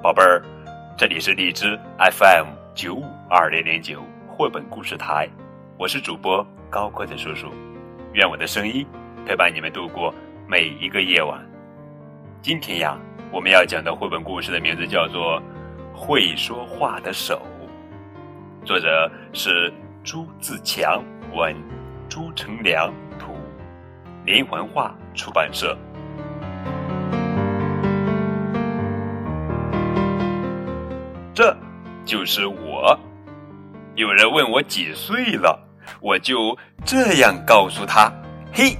宝贝儿，这里是荔枝 FM 九五二零零九绘本故事台，我是主播高个子叔叔，愿我的声音陪伴你们度过每一个夜晚。今天呀，我们要讲的绘本故事的名字叫做《会说话的手》，作者是朱自强，文朱成良，图连环画出版社。就是我。有人问我几岁了，我就这样告诉他：“嘿，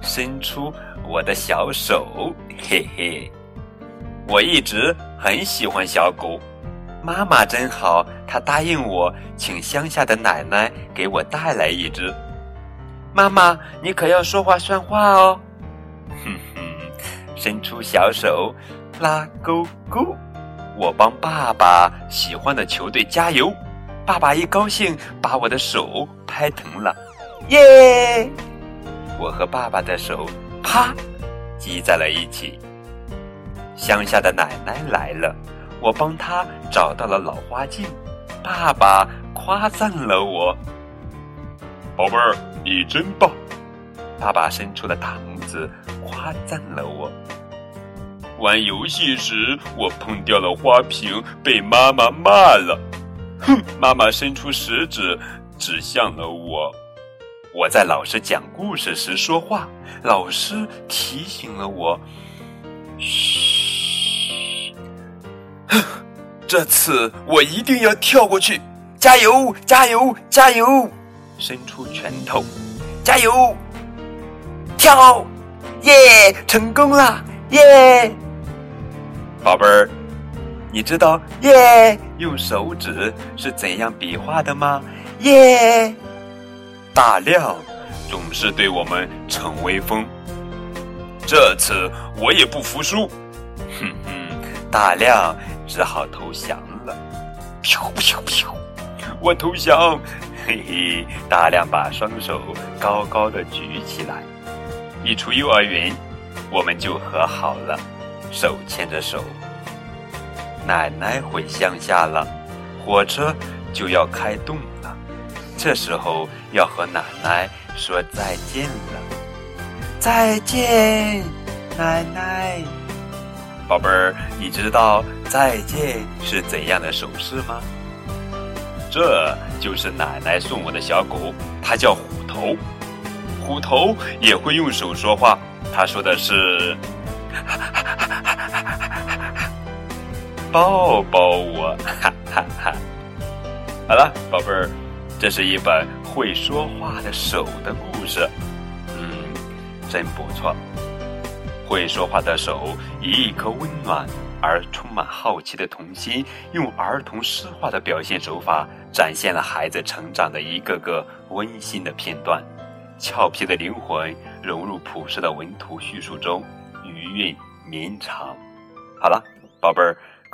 伸出我的小手，嘿嘿。”我一直很喜欢小狗，妈妈真好，她答应我请乡下的奶奶给我带来一只。妈妈，你可要说话算话哦。哼哼，伸出小手，拉勾勾。我帮爸爸喜欢的球队加油，爸爸一高兴把我的手拍疼了，耶！我和爸爸的手啪挤在了一起。乡下的奶奶来了，我帮她找到了老花镜，爸爸夸赞了我，宝贝儿，你真棒！爸爸伸出了大拇指夸赞了我。玩游戏时，我碰掉了花瓶，被妈妈骂了。哼！妈妈伸出食指指向了我。我在老师讲故事时说话，老师提醒了我。嘘！这次我一定要跳过去！加油！加油！加油！伸出拳头！加油！跳！耶！成功了！耶！宝贝儿，你知道“耶”用手指是怎样比划的吗？耶！大亮总是对我们逞威风，这次我也不服输。哼哼，大亮只好投降了。飘飘飘！我投降。嘿嘿，大亮把双手高高的举起来。一出幼儿园，我们就和好了。手牵着手，奶奶回乡下了，火车就要开动了。这时候要和奶奶说再见了，再见，奶奶。宝贝儿，你知道再见是怎样的手势吗？这就是奶奶送我的小狗，它叫虎头。虎头也会用手说话，它说的是。抱抱我，哈哈哈！好了，宝贝儿，这是一本会说话的手的故事，嗯，真不错。会说话的手，以一颗温暖而充满好奇的童心，用儿童诗化的表现手法，展现了孩子成长的一个个温馨的片段。俏皮的灵魂融入朴实的文图叙述中。余韵绵长。好了，宝贝儿，